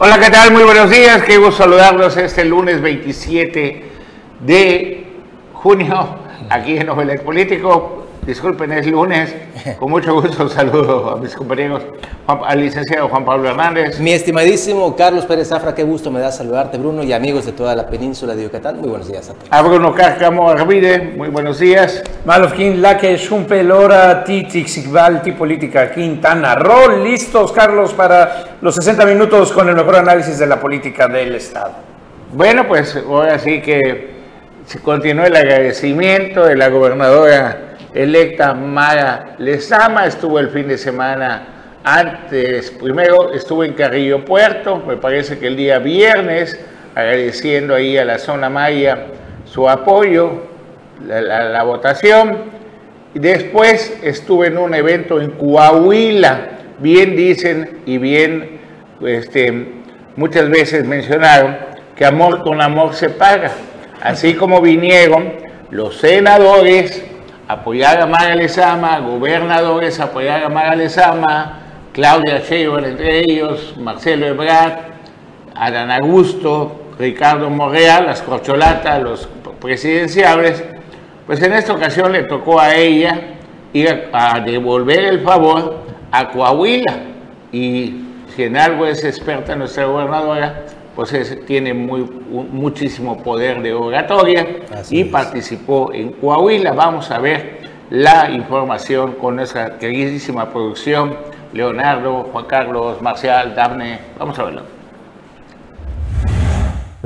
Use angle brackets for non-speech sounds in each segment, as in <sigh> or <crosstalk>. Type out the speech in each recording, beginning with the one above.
Hola, ¿qué tal? Muy buenos días. Qué gusto saludarlos este lunes 27 de junio aquí en Novelet Político. Disculpen, es lunes. Con mucho gusto saludo a mis compañeros, al licenciado Juan Pablo Hernández. Mi estimadísimo Carlos Pérez Zafra, qué gusto me da saludarte, Bruno, y amigos de toda la península de Yucatán. Muy buenos días a todos. A Bruno Cárcamo Arvide, muy buenos días. Malofkin, Laque, Lora, Titi, Ti Política, Quintana Roo. Listos, Carlos, para los 60 minutos con el mejor análisis de la política del Estado. Bueno, pues ahora sí que se continúa el agradecimiento de la gobernadora electa Mara Lezama, estuvo el fin de semana antes, primero estuvo en Carrillo Puerto, me parece que el día viernes, agradeciendo ahí a la zona maya su apoyo, la, votación, y después estuve en un evento en Coahuila, bien dicen y bien este, muchas veces mencionaron que amor con amor se paga, así como vinieron los senadores, apoyar a Mara Lezama, gobernadores apoyar a Mara Lezama, Claudia Sheinbaum entre ellos, Marcelo Ebrard, Adán Augusto, Ricardo Morrea, las corcholatas, los presidenciables, pues en esta ocasión le tocó a ella ir a, devolver el favor a Coahuila. Y si algo es experta nuestra gobernadora, pues tiene muy, muchísimo poder de oratoria y participó en Coahuila. Vamos a ver la información con nuestra queridísima producción, Leonardo, Juan Carlos, Marcial, Dafne. Vamos a verlo.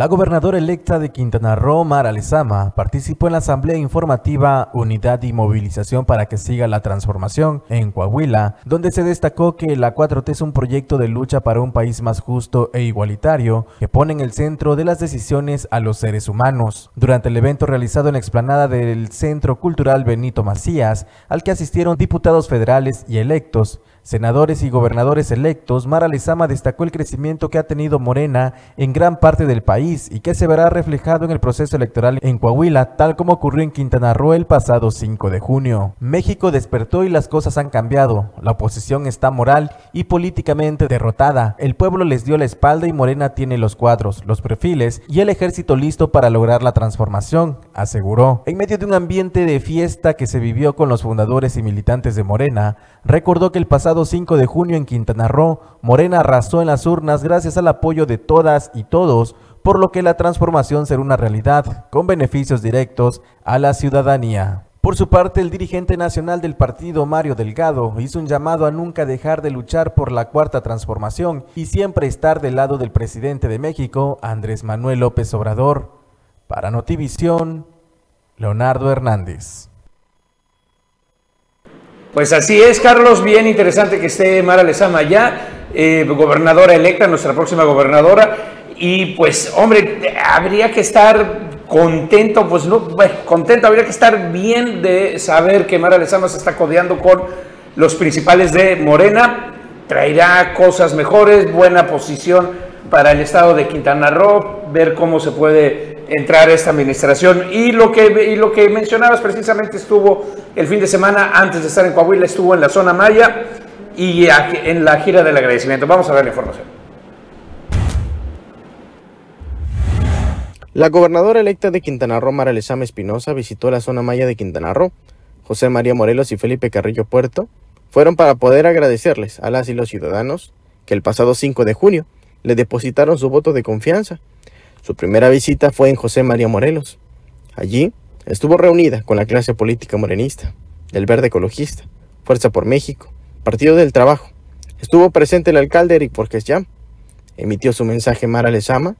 La gobernadora electa de Quintana Roo, Mara Lezama, participó en la asamblea informativa Unidad y Movilización para que siga la transformación en Coahuila, donde se destacó que la 4T es un proyecto de lucha para un país más justo e igualitario que pone en el centro de las decisiones a los seres humanos. Durante el evento realizado en la explanada del Centro Cultural Benito Macías, al que asistieron diputados federales y electos, senadores y gobernadores electos, Mara Lezama destacó el crecimiento que ha tenido Morena en gran parte del país y que se verá reflejado en el proceso electoral en Coahuila, tal como ocurrió en Quintana Roo el pasado 5 de junio. México despertó y las cosas han cambiado. La oposición está moral y políticamente derrotada. El pueblo les dio la espalda y Morena tiene los cuadros, los perfiles y el ejército listo para lograr la transformación, aseguró. En medio de un ambiente de fiesta que se vivió con los fundadores y militantes de Morena, recordó que el pasado 5 de junio en Quintana Roo, Morena arrasó en las urnas gracias al apoyo de todas y todos, por lo que la transformación será una realidad, con beneficios directos a la ciudadanía. Por su parte, el dirigente nacional del partido, Mario Delgado, hizo un llamado a nunca dejar de luchar por la cuarta transformación y siempre estar del lado del presidente de México, Andrés Manuel López Obrador. Para Notivisión, Leonardo Hernández. Pues así es, Carlos, bien interesante que esté Mara Lezama ya, eh, gobernadora electa, nuestra próxima gobernadora, y pues, hombre, habría que estar contento, pues no, bueno, contento, habría que estar bien de saber que Mara Lezama se está codeando con los principales de Morena, traerá cosas mejores, buena posición para el estado de Quintana Roo, ver cómo se puede entrar esta administración. Y lo, que, y lo que mencionabas precisamente estuvo el fin de semana, antes de estar en Coahuila, estuvo en la zona Maya y en la gira del agradecimiento. Vamos a ver la información. La gobernadora electa de Quintana Roo, Mara Lezama Espinosa, visitó la zona maya de Quintana Roo. José María Morelos y Felipe Carrillo Puerto fueron para poder agradecerles a las y los ciudadanos que el pasado 5 de junio le depositaron su voto de confianza su primera visita fue en José María Morelos. Allí estuvo reunida con la clase política morenista, del Verde Ecologista, Fuerza por México, Partido del Trabajo. Estuvo presente el alcalde Eric Porques Jam. Emitió su mensaje Mara Lezama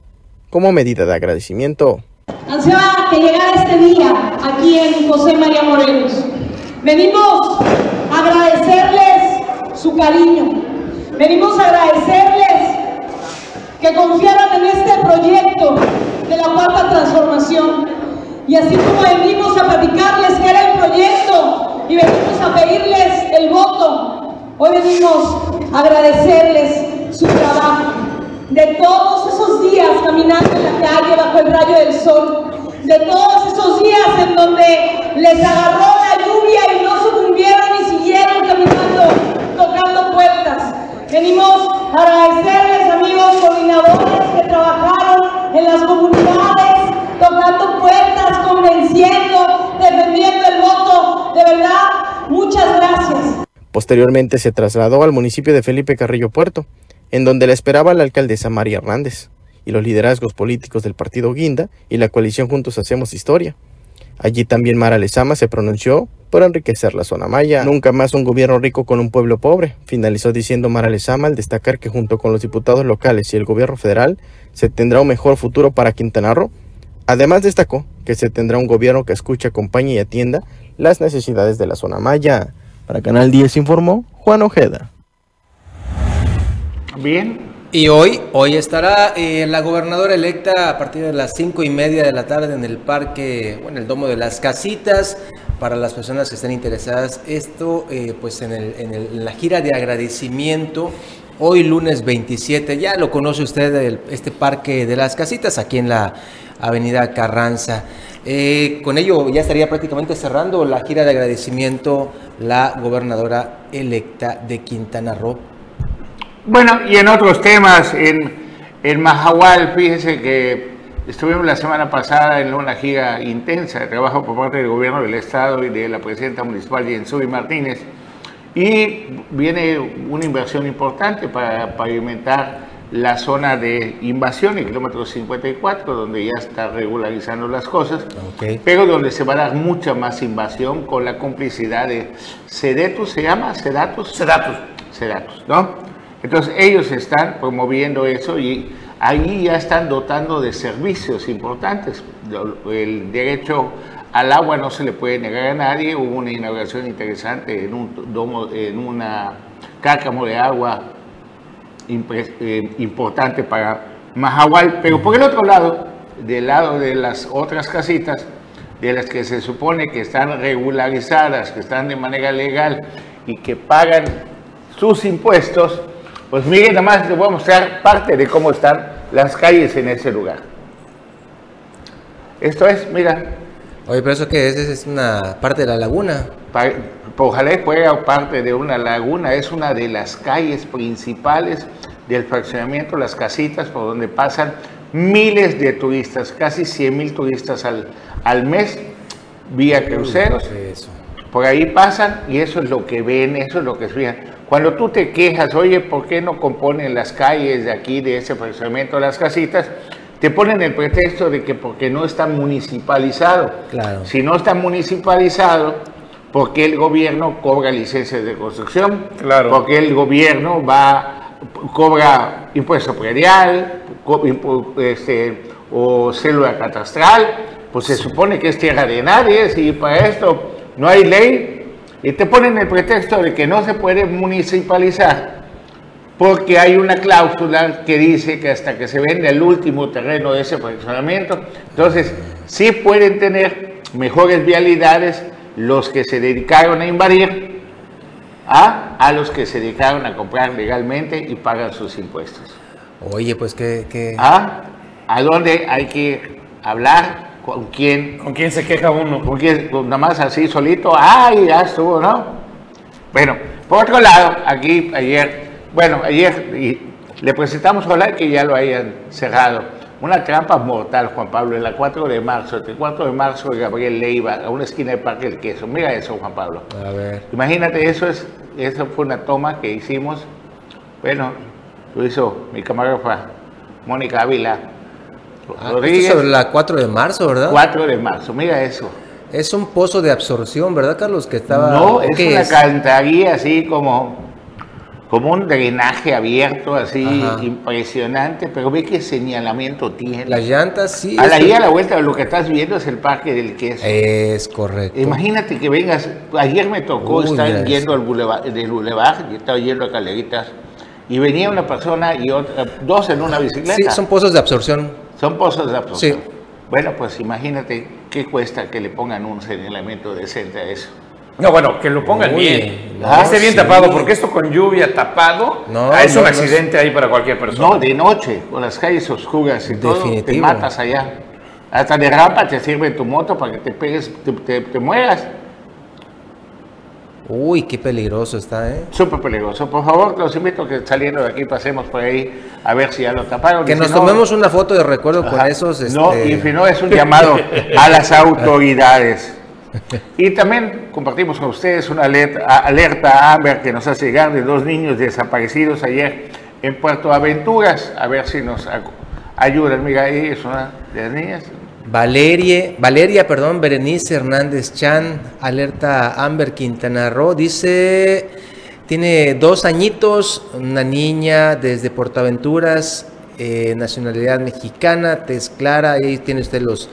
como medida de agradecimiento. Ansiaba que llegara este día aquí en José María Morelos. Venimos a agradecerles su cariño. Venimos a agradecerles que confiaran en este proyecto de la cuarta transformación. Y así como venimos a platicarles que era el proyecto y venimos a pedirles el voto, hoy venimos a agradecerles su trabajo. De todos esos días caminando en la calle bajo el rayo del sol, de todos esos días en donde les agarró la lluvia y no sucumbieron y siguieron caminando, tocando puertas. Venimos a agradecerles, amigos coordinadores que trabajaron en las comunidades, tocando puertas, convenciendo, defendiendo el voto. De verdad, muchas gracias. Posteriormente se trasladó al municipio de Felipe Carrillo Puerto, en donde la esperaba la alcaldesa María Hernández y los liderazgos políticos del partido Guinda y la coalición Juntos Hacemos Historia. Allí también Mara Lezama se pronunció por enriquecer la zona maya. Nunca más un gobierno rico con un pueblo pobre, finalizó diciendo Mara Lezama al destacar que junto con los diputados locales y el gobierno federal se tendrá un mejor futuro para Quintana Roo. Además destacó que se tendrá un gobierno que escuche, acompañe y atienda las necesidades de la zona maya. Para Canal 10 informó Juan Ojeda. Bien, Y hoy, hoy estará eh, la gobernadora electa a partir de las cinco y media de la tarde en el parque, bueno, el Domo de las Casitas, para las personas que estén interesadas. Esto, eh, pues en, el- la gira de agradecimiento, hoy lunes 27, ya lo conoce usted, este parque de las Casitas, aquí en la avenida Carranza. Eh, con ello ya estaría prácticamente cerrando la gira de agradecimiento la gobernadora electa de Quintana Roo. Bueno, y en otros temas, en, en Mahahual, fíjese que estuvimos la semana pasada en una gira intensa de trabajo por parte del gobierno del Estado y de la presidenta municipal Jensui Martínez, y viene una inversión importante para pavimentar la zona de invasión, el kilómetro 54, donde ya está regularizando las cosas, pero donde se va a dar mucha más invasión con la complicidad de Sedetus, ¿se llama? Sedatus. Sedatus. Sedatus, ¿no? Entonces ellos están promoviendo eso y ahí ya están dotando de servicios importantes. El derecho al agua no se le puede negar a nadie. Hubo una inauguración interesante en un domo, en una cácamo de agua eh, importante para Mahahual. Pero por el otro lado, del lado de las otras casitas, de las que se supone que están regularizadas, que están de manera legal y que pagan sus impuestos, pues miren, nada más les voy a mostrar parte de cómo están las calles en ese lugar. Esto es, mira, Oye, pero eso que es, es una parte de la laguna. Pa- Ojalá fuera parte de una laguna, es una de las calles principales del fraccionamiento Las Casitas, por donde pasan miles de turistas, casi 100 mil turistas al, al mes, vía cruceros. Eso. Por ahí pasan y eso es lo que ven, eso es lo que fijan. Cuando tú te quejas, oye, ¿por qué no componen las calles de aquí, de ese fraccionamiento Las Casitas? Te ponen el pretexto de que porque no está municipalizado. Claro. Si no está municipalizado, ¿por qué el gobierno cobra licencias de construcción? Claro. Porque el gobierno va, cobra impuesto predial, co- impu- este, o célula catastral, pues se supone que es tierra de nadie, si para esto no hay ley, y te ponen el pretexto de que no se puede municipalizar porque hay una cláusula que dice que hasta que se venda el último terreno de ese fraccionamiento, entonces sí pueden tener mejores vialidades los que se dedicaron a invadir a, a los que se dedicaron a comprar legalmente y pagan sus impuestos. Oye, pues que... que... ¿A? ¿A dónde hay que hablar? ¿Con quién? ¿Con quién se queja uno? Porque nada más así solito, ¡ay! Ya estuvo, ¿no? Bueno, por otro lado, aquí ayer, bueno, ayer y le presentamos, ojalá que ya lo hayan cerrado, una trampa mortal, Juan Pablo, en la 4 de marzo, entre 4 de marzo y Gabriel Leiva, a una esquina de Parque del Queso. Mira eso, Juan Pablo. A ver. Imagínate, eso es, eso fue una toma que hicimos, bueno, lo hizo mi camarógrafa Mónica Ávila Ah, Rodríguez, sobre la 4 de marzo, ¿verdad? 4 de marzo, mira eso. Es un pozo de absorción, ¿verdad, Carlos? Que estaba... No, ¿o es una es? cantaría así como, como un drenaje abierto, así Ajá. impresionante, pero ve qué señalamiento tiene. Las llantas, sí. a la ida a la vuelta lo que estás viendo es el parque del queso. Es correcto. Imagínate que vengas, ayer me tocó Uy, estar yendo al boulevard, del boulevard, y estaba yendo a Caleritas, y venía una persona y otra, dos en una bicicleta. Sí, son pozos de absorción. Son pozos de absorción. Sí. Bueno, pues imagínate qué cuesta que le pongan un señalamiento decente a eso. No, bueno, que lo pongan bien. no, que esté bien sí. tapado, porque esto con lluvia tapado No, ah, es no, un no accidente ahí para cualquier persona. No, de noche, con las calles oscuras y todo, te Definitivo. matas allá. Hasta de rampa te sirve tu moto para que te pegues, te, te- te mueras. Uy, qué peligroso está, ¿eh? Súper peligroso. Por favor, los invito a que saliendo de aquí pasemos por ahí a ver si ya lo taparon. Que si nos no- tomemos una foto de recuerdo con Ajá. esos. No, este, y si no, es un llamado a las autoridades. <laughs> Y también compartimos con ustedes una alerta, alerta Amber que nos hace llegar de dos niños desaparecidos ayer en Puerto Aventuras. A ver si nos ayudan. Mira, ahí es una de las niñas. Valerie, Valeria, perdón, Berenice Hernández Chan, alerta Amber Quintana Roo, dice, tiene dos añitos, una niña desde Portaventuras, eh, nacionalidad mexicana, tez clara, ahí tiene usted los,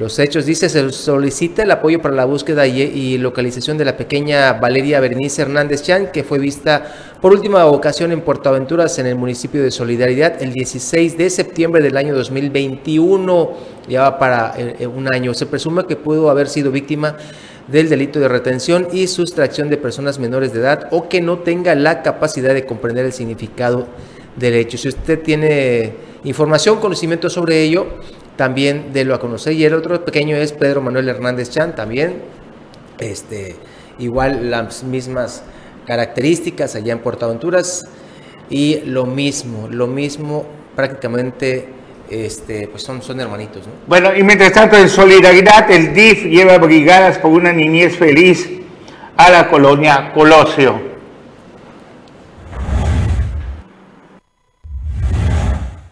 los hechos. Dice, se solicita el apoyo para la búsqueda y, localización de la pequeña Valeria Berenice Hernández Chan, que fue vista por última ocasión en Portaventuras, en el municipio de Solidaridad, el 16 de septiembre del año 2021, ya para eh, eh, un año. Se presume que pudo haber sido víctima del delito de retención y sustracción de personas menores de edad o que no tenga la capacidad de comprender el significado del hecho. Si usted tiene información, conocimiento sobre ello, también délo a conocer. Y el otro pequeño es Pedro Manuel Hernández Chan, también este, igual las mismas características allá en Portaventuras y lo mismo, lo mismo prácticamente este, pues son, son hermanitos, ¿no? Bueno, y mientras tanto, en solidaridad, el DIF lleva brigadas por una niñez feliz a la colonia Colosio.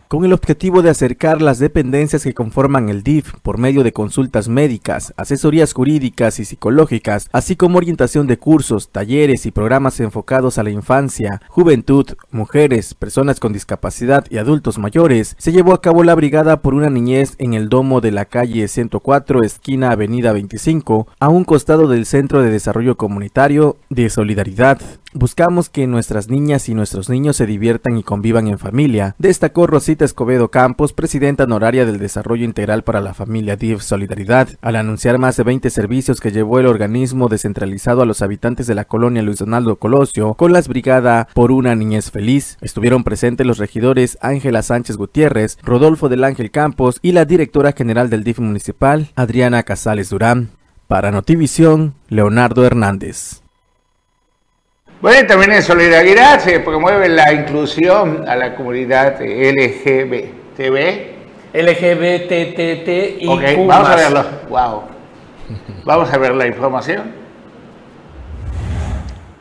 Con el objetivo de acercar las dependencias que conforman el DIF por medio de consultas médicas, asesorías jurídicas y psicológicas, así como orientación de cursos, talleres y programas enfocados a la infancia, juventud, mujeres, personas con discapacidad y adultos mayores, se llevó a cabo la brigada por una niñez en el domo de la calle 104, esquina Avenida 25, a un costado del Centro de Desarrollo Comunitario de Solidaridad. Buscamos que nuestras niñas y nuestros niños se diviertan y convivan en familia, destacó Rosita Escobedo Campos, presidenta honoraria del Desarrollo Integral para la Familia DIF Solidaridad, al anunciar más de 20 servicios que llevó el organismo descentralizado a los habitantes de la colonia Luis Donaldo Colosio con las brigada Por una Niñez Feliz. Estuvieron presentes los regidores Ángela Sánchez Gutiérrez, Rodolfo del Ángel Campos y la directora general del DIF municipal, Adriana Casales Durán. Para Notivisión, Leonardo Hernández. Bueno, también en solidaridad se promueve la inclusión a la comunidad LGBTB. LGBTT y Ok, vamos a verlo. Wow. Vamos a ver la información.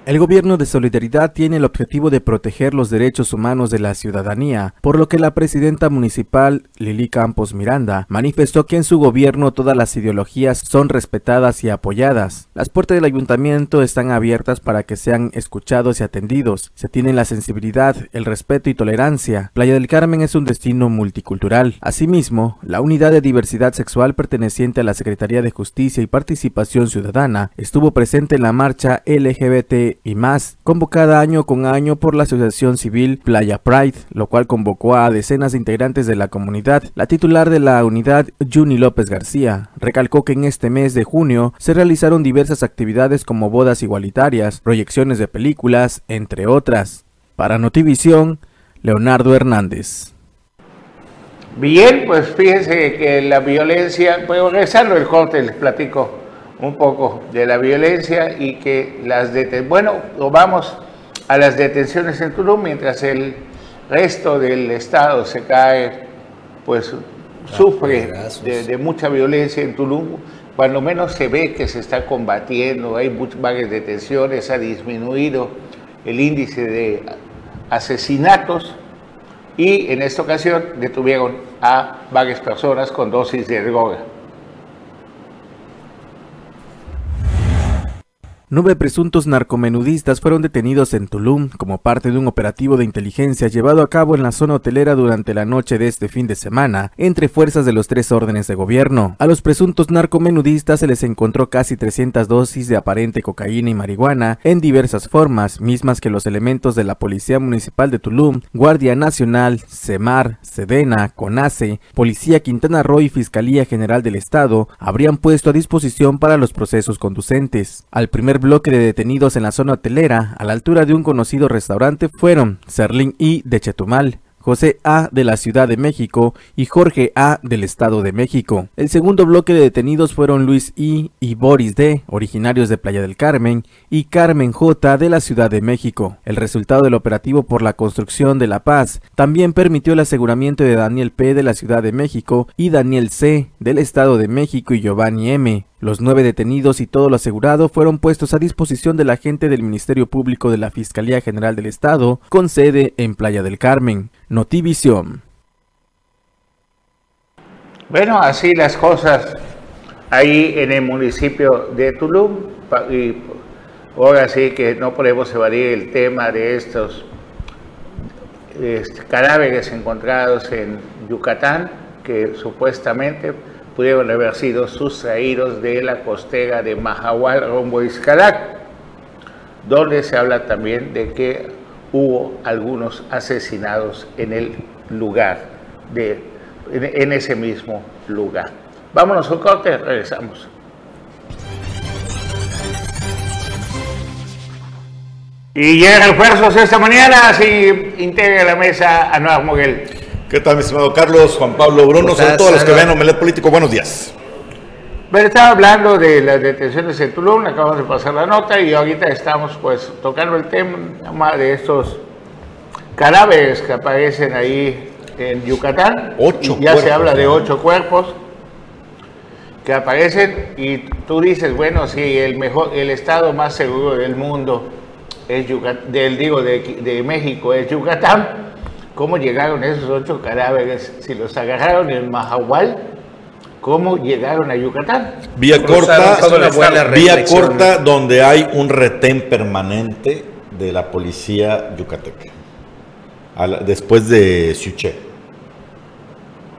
El gobierno de Solidaridad tiene el objetivo de proteger los derechos humanos de la ciudadanía, por lo que la presidenta municipal Lili Campos Miranda manifestó que en su gobierno todas las ideologías son respetadas y apoyadas. Las puertas del ayuntamiento están abiertas para que sean escuchados y atendidos. Se tienen la sensibilidad, el respeto y tolerancia. Playa del Carmen es un destino multicultural. Asimismo, la unidad de diversidad sexual perteneciente a la Secretaría de Justicia y Participación Ciudadana estuvo presente en la marcha LGBT y más, convocada año con año por la Asociación Civil Playa Pride, lo cual convocó a decenas de integrantes de la comunidad. La titular de la unidad, Juni López García, recalcó que en este mes de junio se realizaron diversas actividades como bodas igualitarias, proyecciones de películas, entre otras. Para Notivisión, Leonardo Hernández. Bien, pues fíjense que la violencia, pues regresando el corte, les platico un poco de la violencia y que las detenciones, bueno, vamos a las detenciones en Tulum, mientras el resto del estado se cae, pues sufre pedazos. de, de mucha violencia en Tulum, cuando menos se ve que se está combatiendo, hay muchas varias detenciones, ha disminuido el índice de asesinatos y en esta ocasión detuvieron a varias personas con dosis de droga. Nueve presuntos narcomenudistas fueron detenidos en Tulum como parte de un operativo de inteligencia llevado a cabo en la zona hotelera durante la noche de este fin de semana entre fuerzas de los tres órdenes de gobierno. A los presuntos narcomenudistas se les encontró casi 300 dosis de aparente cocaína y marihuana en diversas formas, mismas que los elementos de la Policía Municipal de Tulum, Guardia Nacional, CEMAR, SEDENA, CONACE, Policía Quintana Roo y Fiscalía General del Estado habrían puesto a disposición para los procesos conducentes. Al primer bloque de detenidos en la zona hotelera, a la altura de un conocido restaurante, fueron Serlín I de Chetumal, José A. de la Ciudad de México y Jorge A. del Estado de México. El segundo bloque de detenidos fueron Luis I. y Boris D., originarios de Playa del Carmen, y Carmen J. de la Ciudad de México. El resultado del operativo por la construcción de la paz también permitió el aseguramiento de Daniel P. de la Ciudad de México y Daniel C. del Estado de México y Giovanni M. Los nueve detenidos y todo lo asegurado fueron puestos a disposición del agente del Ministerio Público de la Fiscalía General del Estado, con sede en Playa del Carmen. Notivisión. Bueno, así las cosas ahí en el municipio de Tulum. Y ahora sí que no podemos evadir el tema de estos cadáveres encontrados en Yucatán, que supuestamente pudieron haber sido sustraídos de la costera de Mahahual rumbo Iscalac, donde se habla también de que hubo algunos asesinados en el lugar, de, en, ese mismo lugar. Vámonos un corte, regresamos. Y llega refuerzos esta mañana, así integra la mesa Anuar Moguel. ¿Qué tal, mi estimado Carlos, Juan Pablo Bruno? Son todos los que ven Omelet Político. Buenos días. Bueno, estaba hablando de las detenciones en Tulum, acabamos de pasar la nota y ahorita estamos pues tocando el tema de estos cadáveres que aparecen ahí en Yucatán. Ocho Ya se habla de ocho cuerpos que aparecen y tú dices, bueno, si el mejor, el estado más seguro del mundo es Yucatán, del digo de, de México es Yucatán, ¿Cómo llegaron esos ocho cadáveres? Si los agarraron en Mahahual, ¿cómo llegaron a Yucatán? Vía corta, vía corta donde hay un retén permanente de la policía yucateca. después de Siuché.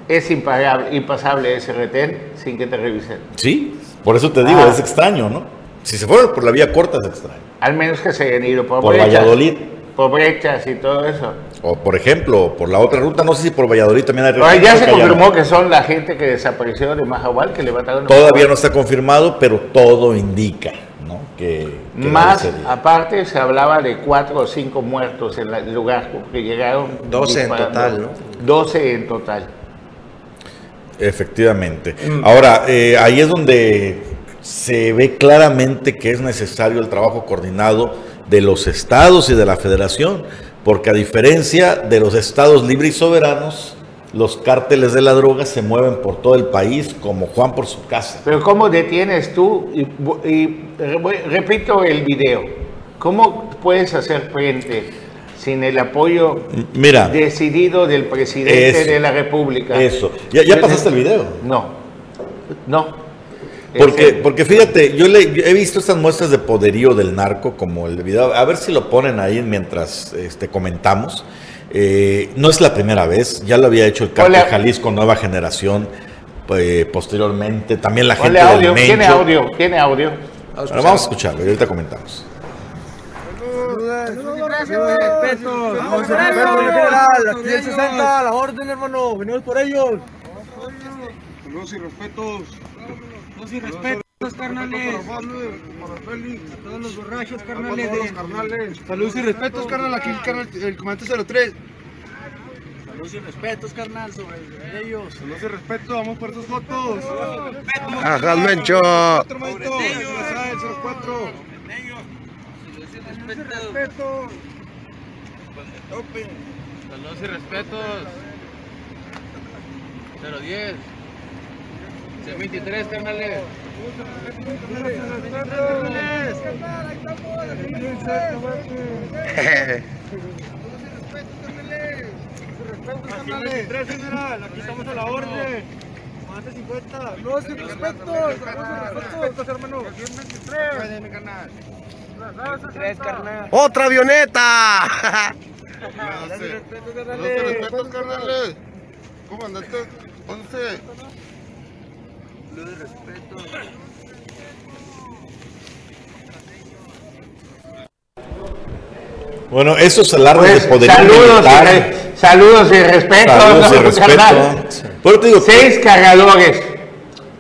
Es impagable, impasable ese retén sin que te revisen. Sí, por eso te digo, ah. es extraño, ¿no? Si se fueron por la vía corta es extraño. Al menos que se hayan ido por, por Valladolid. Por brechas y todo eso. O por ejemplo, por la otra ruta, no sé si por Valladolid también hay ruta. ya se confirmó que son la gente que desapareció de Mahahual, que levantaron. Todavía no está confirmado, pero todo indica, ¿no? Que, Más aparte se hablaba de cuatro o cinco muertos en el lugar, que llegaron. 12 en total, ¿no? 12 en total. Efectivamente. Mm. Ahora, eh, ahí es donde se ve claramente que es necesario el trabajo coordinado de los estados y de la federación porque a diferencia de los estados libres y soberanos, los cárteles de la droga se mueven por todo el país como Juan por su casa. Pero ¿cómo detienes tú? Y, repito el video. ¿Cómo puedes hacer frente sin el apoyo Mira, decidido del presidente de la República? Eso. ¿Ya, ya pasaste el video? No. No. Porque, porque fíjate, yo, le, he visto estas muestras de poderío del narco, como el video, a ver si lo ponen ahí mientras este, comentamos. Eh, no es la primera vez, ya lo había hecho el Cártel Jalisco Nueva Generación eh, posteriormente, también la gente audio, del ¿Tiene audio? ¿Tiene audio? Vamos a, vamos a escucharlo y ahorita comentamos. Aquí el 60, la orden, hermano. Venimos por ellos. Saludos y respetos. Saludos y respetos, carnales. A todos los borrachos, carnales. Saludos y respetos, carnal. Aquí el, carnal, el comandante 03. Saludos y respetos, carnal, sobre ellos. Saludos y respetos, vamos por tus fotos. Ajá, Mencho. Otro maestro, el 04. Saludos y respetos. Saludos y respetos. 010. 23, carnales. Aquí estamos a la orden. Más de 50. No, sin respeto. Respetos, hermano. 23. carnal. ¡Otra avioneta! Respetos, carnales. Comandante 11 respeto. Bueno, esos alardes pues, de poder saludos, y, saludos y respeto. Saludos y respeto. digo, seis cargadores.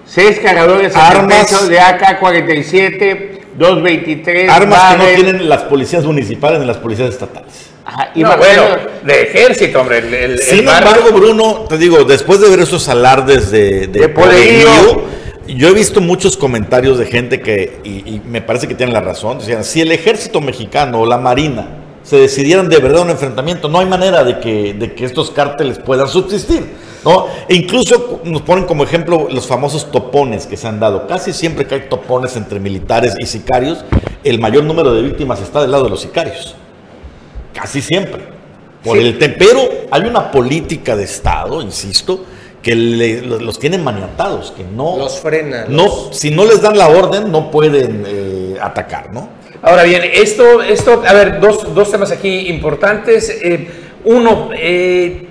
Seis cargadores armas de AK-47, 223. Armas que no tienen las policías municipales ni las policías estatales. Ajá, y No, más- bueno, de ejército, hombre. el- el- Sin bar- embargo, Bruno, te digo, después de ver esos alardes de, de De poderío. poderío, yo he visto muchos comentarios de gente que, y, y me parece que tienen la razón, decían, si el ejército mexicano o la marina se decidieran de verdad a un enfrentamiento, no hay manera de que, de que estos cárteles puedan subsistir. ¿no? E incluso nos ponen como ejemplo los famosos topones que se han dado. Casi siempre que hay topones entre militares y sicarios, el mayor número de víctimas está del lado de los sicarios. Casi siempre. Por Sí. el te- pero hay una política de Estado, insisto, que le- los, tienen maniatados, que no, Los frena, no, los- si no les dan la orden, no pueden eh, atacar, ¿no? Ahora bien, esto, esto, a ver, dos, dos temas aquí importantes. Eh, uno, eh,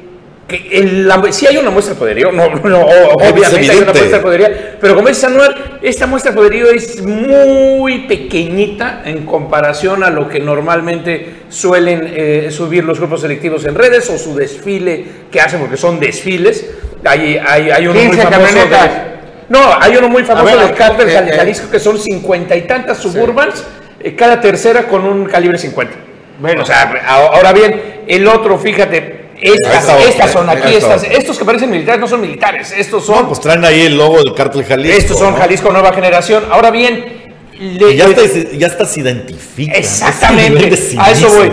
que el- la- sí hay una muestra de poderío, no, no, o- obviamente hay una muestra de poderío, pero como es anual, esta muestra de poderío es muy pequeñita en comparación a lo que normalmente suelen eh, subir los grupos selectivos en redes o su desfile que hacen, porque son desfiles. Hay, hay, hay uno muy 15 famoso. de- no, hay uno muy famoso ver, del cártel eh, eh. Jalisco que son cincuenta y tantas suburbans, eh, cada tercera con un calibre 50. Bueno, o sea, ahora bien, el otro, fíjate, estas, está son aquí, está estas, estos que parecen militares no son militares, estos son, No, pues traen ahí el logo del cártel Jalisco. estos son ¿no? Jalisco Nueva Generación. Ahora bien, le- ya, hasta, ya hasta se identifican. Exactamente, a eso voy.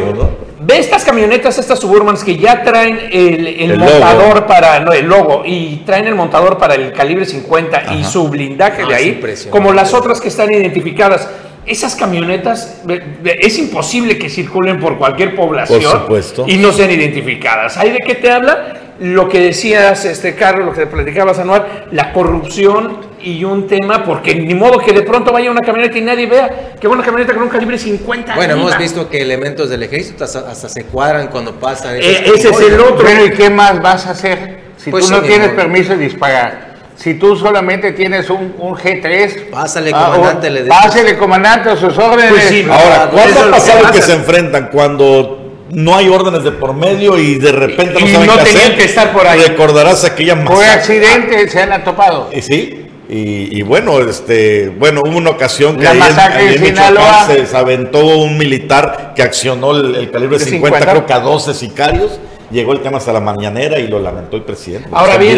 Ve estas camionetas, estas Suburbans que ya traen el, el El montador logo. para no, el logo y traen el montador para el calibre 50 y su blindaje de es ahí, como las otras que están identificadas. Esas camionetas es imposible que circulen por cualquier población Por supuesto. y no sean identificadas. ¿Hay de qué te habla? Lo que decías, este Carlos, lo que platicabas anual, la corrupción y un tema, porque ni modo que de pronto vaya una camioneta y nadie vea que va una camioneta con un calibre 50. Bueno, hemos visto que elementos del ejército hasta, hasta se cuadran cuando pasan. Eh, ese es el otro. Bueno, ¿y qué más vas a hacer si Pues tú no tienes permiso de disparar? Si tú solamente tienes un, un G3, Pásale, ah, comandante, o- le Pásale, comandante, a sus órdenes. Pues sí, Ahora, Ah, ¿cuándo ha pasado que, se enfrentan? Cuando no hay órdenes de por medio y de repente no Y saben no qué tenían hacer. que estar por ahí. Recordarás aquella Por masacre. accidente se han topado. Y sí, y, y bueno, este, bueno, hubo una ocasión que ahí en- ahí en Michoacán se, se aventó un militar que accionó el, el calibre ¿De 50, 50? creo que a 12 sicarios. Llegó el tema hasta la mañanera y lo lamentó el presidente. Ahora bien,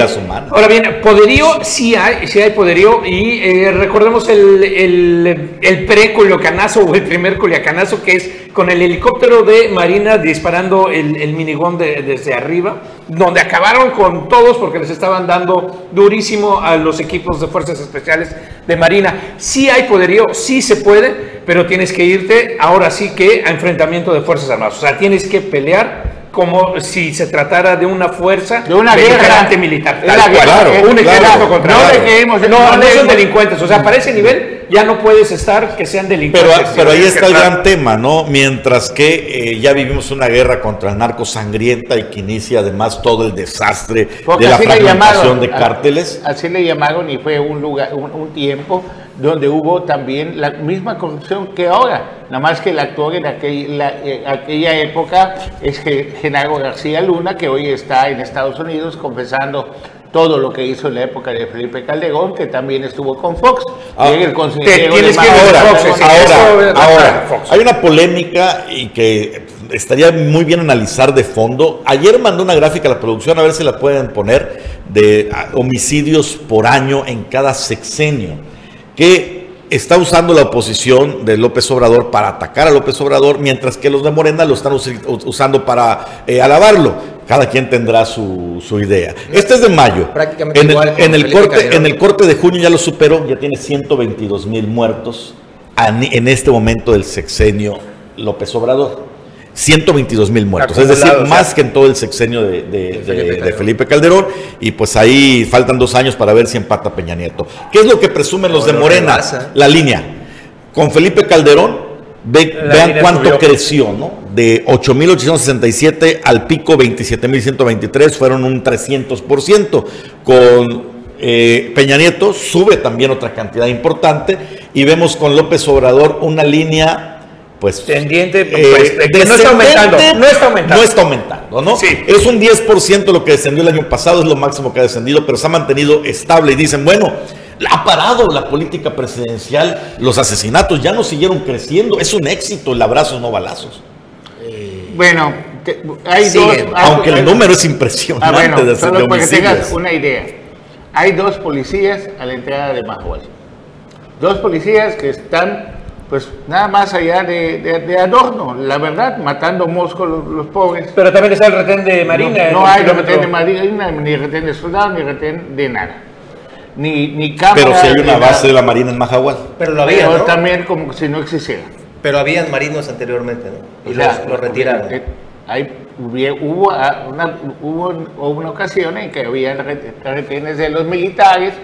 ahora poderío sí hay, sí hay poderío y eh, recordemos el, el, el pre-culiacanazo o el primer culiacanazo que es con el helicóptero de Marina disparando el, el minigón de- desde arriba, donde acabaron con todos porque les estaban dando durísimo a los equipos de fuerzas especiales de Marina. Sí hay poderío, sí se puede, pero tienes que irte ahora sí que a enfrentamiento de fuerzas armadas, o sea, tienes que pelear como si se tratara de una fuerza De una guerra. militar. Tal la cual. guerra, Claro, un claro, ejército contra no dejemos- no, no no, son delincuentes. O sea, para ese nivel ya no puedes estar que sean delincuentes. pero ahí está el gran tema, ¿no? Mientras que eh, ya vivimos una guerra contra el narco sangrienta y que inicia además todo el desastre Porque de la así le fragmentación llamaron, de cárteles. Así le llamaron y fue un lugar, un, un tiempo donde hubo también la misma corrupción que ahora. Nada más que el actor en aquel- la- eh, aquella época es Ge- Genaro García Luna, que hoy está en Estados Unidos confesando todo lo que hizo en la época de Felipe Calderón, que también estuvo con Fox. Ah, y el consejero de que Ahora, Fox, ahora, ahora, Fox. hay una polémica y que estaría muy bien analizar de fondo. Ayer mandó una gráfica a la producción, a ver si la pueden poner, de ah, homicidios por año en cada sexenio, que está usando la oposición de López Obrador para atacar a López Obrador, mientras que los de Morena lo están usando para eh, alabarlo. Cada quien tendrá su, su idea. Este es de mayo. Prácticamente en el, igual con en el Felipe corte, Calderón. en el corte de junio ya lo superó, ya tiene 122 mil muertos en este momento del sexenio López Obrador. 122 mil muertos, es decir, más que en todo el sexenio de, de- de- Felipe de Calderón. Felipe Calderón. Y pues ahí faltan dos años para ver si empata Peña Nieto. ¿Qué es lo que presumen los de Morena? La línea. Con Felipe Calderón, ve- vean cuánto subió. creció, ¿no? De 8.867 al pico 27.123, fueron un 300%. Con eh, Peña Nieto sube también otra cantidad importante. Y vemos con López Obrador una línea, pues. Tendiente, eh, pues, que no está aumentando, no está aumentando. No está aumentando, ¿no? Sí. Es un 10% lo que descendió el año pasado, es lo máximo que ha descendido, pero se ha mantenido estable. Y dicen, bueno, ha parado la política presidencial, los asesinatos ya no siguieron creciendo, es un éxito el abrazo, no balazos. Bueno, te- hay Siguen. dos. hay- Aunque el número es Ah, impresionante bueno, de, solo de para que tengas una idea. Hay dos policías a la entrada de Mahual. Dos policías que están, pues, nada más allá de, de- de adorno, la verdad, matando moscos los, los pobres. Pero también está el retén de Marina. No, hay kilómetro- retén de Marina, ni retén de soldado, ni retén de nada. Ni, ni cámara. Pero si hay una nada. base de la Marina en Majahual. Pero lo había, Pero ¿no? también como si no existiera. Pero habían marinos anteriormente, ¿no? Y O sea, los, los retiraron. eh, Hay, hubo, hubo, ah, una, hubo una ocasión en que había re- retenes de los militares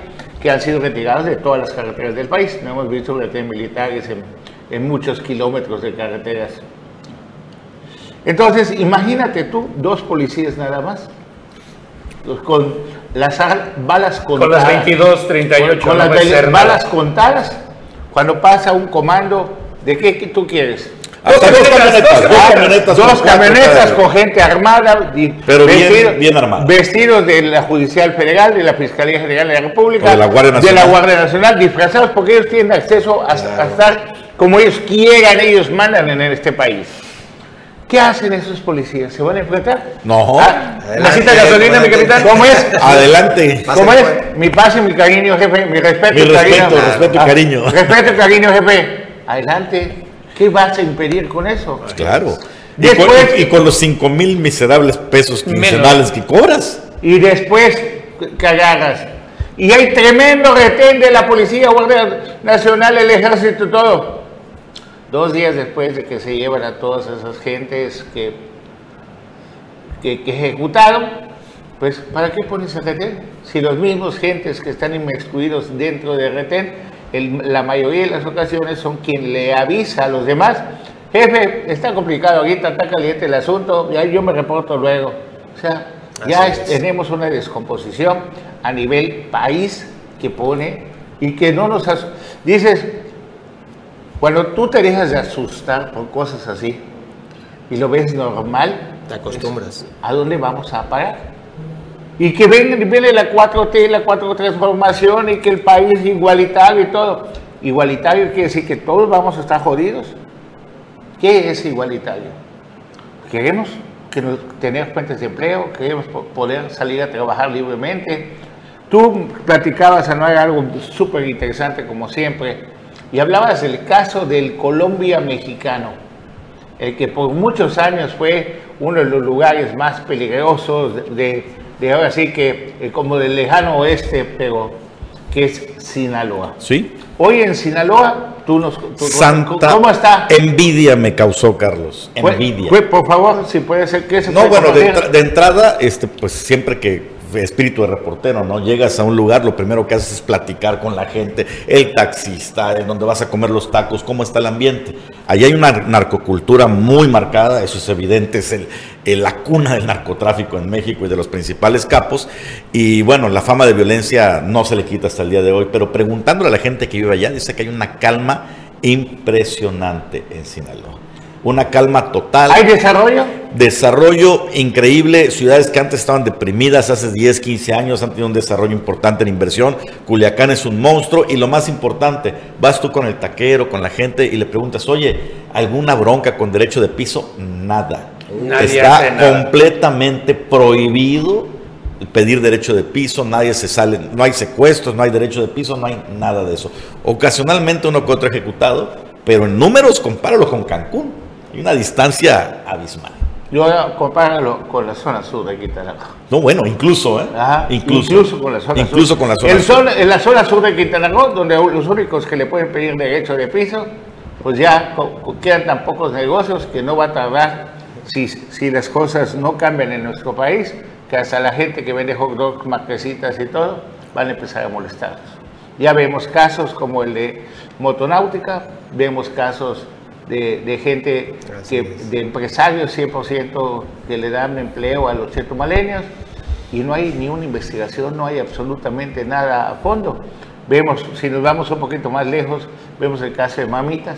que han sido retirados de todas las carreteras del país. No hemos visto retenes militares en, en muchos kilómetros de carreteras. Entonces, imagínate tú, dos policías nada más, con las balas Con las contadas. 22, 38. Con, con no las balas contadas, cuando pasa un comando, ¿de qué tú quieres? Hasta dos camionetas, dos camionetas. dos con camionetas con gente armada, Pero bien- bien armada. vestidos de la Judicial Federal, de la Fiscalía General de la República, de la Guardia de Nacional. la Guardia Nacional, disfrazados porque ellos tienen acceso a, a estar como ellos quieran, ellos mandan en este país. ¿Qué hacen esos policías? ¿Se van a enfrentar? No. Ah, ¿Necesita gasolina, mi capitán? ¿Cómo es? <laughs> Adelante. ¿Cómo es? pues. Mi paz y mi cariño, jefe. Mi respeto Mi cariño. respeto, respeto y Ah. Respeto y cariño, jefe. Adelante. ¿Qué vas a impedir con eso? Claro. Y, Después- con, y con los 5 mil miserables pesos quincenales que cobras. Y después que agarras. Y hay tremendo retén de la policía, Guardia Nacional, el ejército, todo. Dos días después de que se llevan a todas esas gentes que, que, que ejecutaron, pues ¿para qué pones el retén? Si los mismos gentes que están inmiscuidos dentro del retén, el- la mayoría de las ocasiones son quien le avisa a los demás, jefe, está complicado ahorita, está caliente el asunto, ya yo me reporto luego. O sea, ya Así es- es. tenemos una descomposición a nivel país que pone y que no nos... Dices, cuando tú te dejas de asustar por cosas así y lo ves normal, Te acostumbras. ¿a dónde vamos a parar? Y que viene, viene la 4T, la 4 transformación y que el país es igualitario y todo. Igualitario quiere decir que todos vamos a estar jodidos. ¿Qué es igualitario? Queremos que nos, tener fuentes de empleo, queremos po- poder salir a trabajar libremente. Tú platicabas, Anual, algo súper interesante como siempre, y hablabas del caso del Colombia mexicano el que por muchos años fue uno de los lugares más peligrosos de, de- de ahora sí que eh, como del lejano oeste, pero que es Sinaloa. ¿Sí? Hoy en Sinaloa, tú nos tú- Santa ¿cómo está? envidia me causó, Carlos. Envidia. por favor, si puede ser que se No, bueno, de, entra- de entrada, este, pues siempre que espíritu de reportero, ¿no? Llegas a un lugar, lo primero que haces es platicar con la gente, el taxista, en donde vas a comer los tacos, cómo está el ambiente. Allí hay una narcocultura muy marcada, eso es evidente, es el, la cuna del narcotráfico en México y de los principales capos. Y bueno, la fama de violencia no se le quita hasta el día de hoy, pero preguntándole a la gente que vive allá, dice que hay una calma impresionante en Sinaloa. Una calma total ¿Hay desarrollo? Desarrollo increíble, ciudades que antes estaban deprimidas hace 10, 15 años han tenido un desarrollo importante en inversión, Culiacán es un monstruo y lo más importante, vas tú con el taquero, con la gente y le preguntas, oye, ¿alguna bronca con derecho de piso? Nada. Nadie Está nada. completamente prohibido pedir derecho de piso, nadie se sale, no hay secuestros, no hay derecho de piso, no hay nada de eso. Ocasionalmente uno que otro ejecutado, pero en números compáralo con Cancún, hay una distancia abismal. Yo compáralo con la zona sur de Quintana Roo. No, bueno, incluso, ¿eh? Ajá, incluso, con la zona incluso sur. con la zona El sur. sol- en la zona sur de Quintana Roo, donde los únicos que le pueden pedir derecho de piso, pues ya quedan tan pocos negocios que no va a tardar, si, si las cosas no cambian en nuestro país, que hasta la gente que vende hot dogs, marquesitas y todo, van a empezar a molestarnos. Ya vemos casos como el de motonáutica, vemos casos de, de gente, que, de empresarios 100% que le dan empleo a los chetumaleños y no hay ni una investigación, no hay absolutamente nada a fondo. Vemos, si nos vamos un poquito más lejos, vemos el caso de mamitas.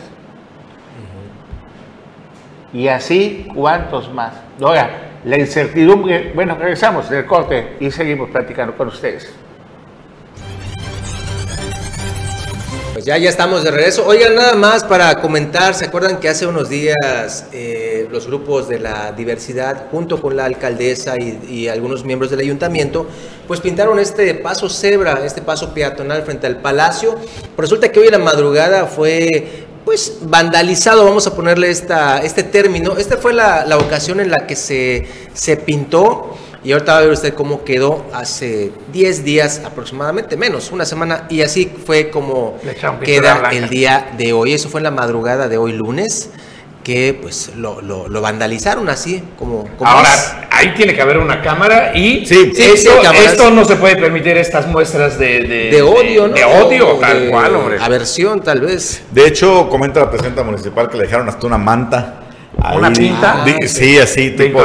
Y así, ¿cuántos más? Ahora, la incertidumbre, bueno, regresamos del corte y seguimos platicando con ustedes. Ya, ya estamos de regreso. Oigan, nada más para comentar, ¿se acuerdan que hace unos días eh, los grupos de la diversidad, junto con la alcaldesa y, algunos miembros del ayuntamiento, pues pintaron este paso cebra, este paso peatonal frente al palacio? Resulta que hoy en la madrugada fue pues vandalizado, vamos a ponerle esta, este término. Esta fue la, la ocasión en la que se, se pintó y ahorita va a ver usted cómo quedó hace 10 días aproximadamente, menos, una semana, y así fue como queda el día de hoy. Eso fue en la madrugada de hoy lunes, que pues lo, lo- lo vandalizaron así, como, como es. Ahora, ahí tiene que haber una cámara y Sí. Sí, esto, sí, cámaras. esto no se puede permitir estas muestras de, de, de odio, ¿no? De odio, O tal de cual, hombre. Aversión, tal vez. De hecho, comenta la presidenta municipal que le dejaron hasta una manta. ¿Una pinta? Di- sí, así, tipo,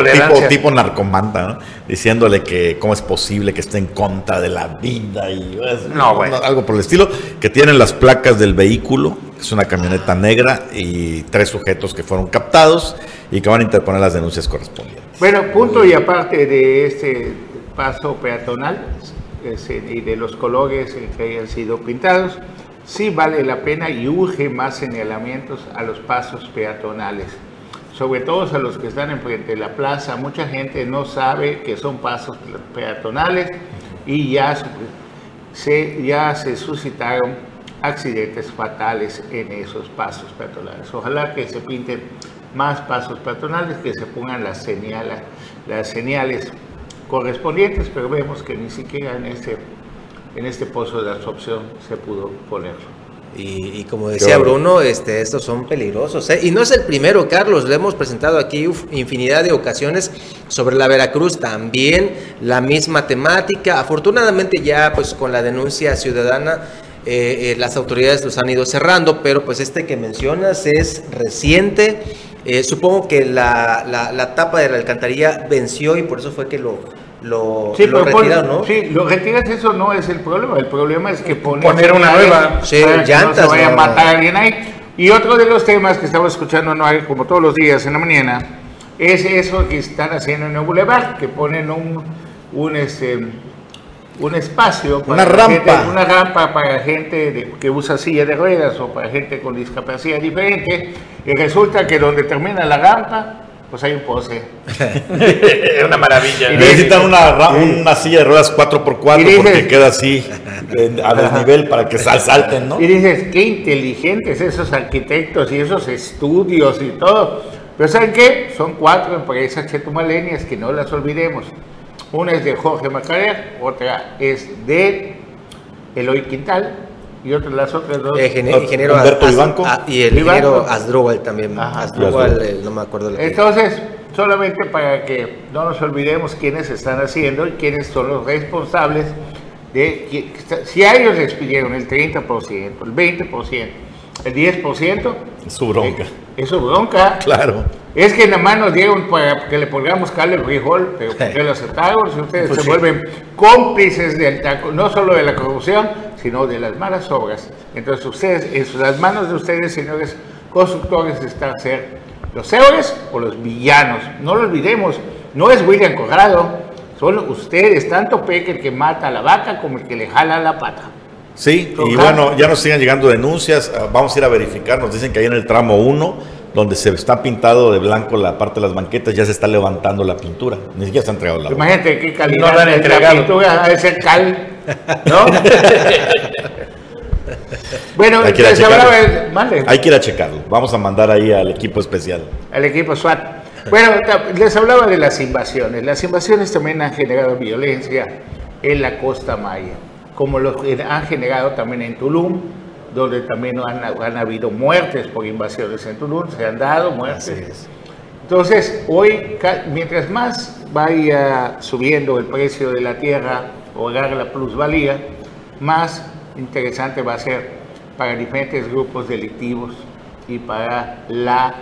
tipo, narcomanta, ¿no? Diciéndole que cómo es posible que esté en contra de la vida y pues, No, bueno. algo por el estilo. Que tienen las placas del vehículo, que es una camioneta negra, y tres sujetos que fueron captados y que van a interponer las denuncias correspondientes. Bueno, punto y aparte de este paso peatonal y de los colores eh, que hayan sido pintados, sí vale la pena y urge más señalamientos a los pasos peatonales, sobre todo a los que están enfrente de la plaza. Mucha gente no sabe que son pasos peatonales y ya se, ya se suscitaron accidentes fatales en esos pasos peatonales. Ojalá que se pinten más pasos peatonales, que se pongan las, señala- las señales correspondientes, pero vemos que ni siquiera en este, en este pozo de absorción se pudo ponerlo. Y, y como decía. Bruno, este, estos son peligrosos. ¿eh? Y no es el primero, Carlos. Le hemos presentado aquí uf, infinidad de ocasiones sobre la Veracruz. También la misma temática. Afortunadamente ya pues con la denuncia ciudadana eh, eh, las autoridades los han ido cerrando, pero pues este que mencionas es reciente. Eh, supongo que la, la- la tapa de la alcantarilla venció y por eso fue que lo, lo, Sí, lo ¿no? sí, lo retiras, eso no es el problema. El problema es que poner, Poner una nueva. Sí, para que no se llantas, vaya a matar a alguien ahí. Y otro de los temas que estamos escuchando no hay, como todos los días en la mañana es eso que están haciendo en el Boulevard, que ponen un, un, este, un espacio, Una la rampa. gente- una rampa para gente de- que usa silla de ruedas o para gente con discapacidad diferente. Y resulta que donde termina la rampa, pues hay un poste. Es <laughs> una maravilla. Y ¿no? Necesitan una, una silla de ruedas 4x4 Y dices- porque queda así a desnivel para que sal- salten, ¿no? Y dices, qué inteligentes esos arquitectos y esos estudios y todo. Pero ¿saben qué? Son cuatro empresas chetumaleñas que no las olvidemos. Una es de Jorge Macarer, otra es de Eloy Quintal y otra las otras dos. Eh, ingeniero, ingeniero Humberto Az- Vivanco. ah, y el Vivanco. ingeniero Asdrúbal también. Ajá. Asdrúbal, eh, no me acuerdo. la- Entonces, solamente para que no nos olvidemos quiénes están haciendo y quiénes son los responsables de si a ellos les pidieron el 30%, el 20%, el 10%, Es su bronca. eh, es su bronca. Claro. Es que nada más nos dieron para que le pongamos cal al frijol, pero ¿por qué lo aceptaron? Si ustedes Pues se sí. vuelven cómplices del taco, no solo de la corrupción, sino de las malas obras. Entonces ustedes, en las manos de ustedes, señores constructores, está ser los héroes o los villanos. No lo olvidemos, no es William Corrado, son ustedes, tanto Peque el que mata a la vaca como el que le jala la pata. Sí, y bueno, ya nos siguen llegando denuncias. ah, Vamos a ir a verificar. Nos dicen que ahí en el tramo 1, donde se está pintado de blanco la parte de las banquetas, ya se está levantando la pintura. Ni siquiera se ha entregado la. Imagínate qué calidad No lo han de la entregado. pintura, ser cal, ¿no? <laughs> bueno, Hay que ir a checarlo. Hay que ir a checarlo. Vamos a mandar ahí al equipo especial. al equipo SWAT. Bueno, les hablaba de las invasiones. Las invasiones también han generado violencia en la costa maya, como lo que han generado también en Tulum, donde también han, han habido muertes por invasiones en Tulum, se han dado muertes. Entonces, hoy, mientras más vaya subiendo el precio de la tierra o agarre la plusvalía, más interesante va a ser para diferentes grupos delictivos y para la...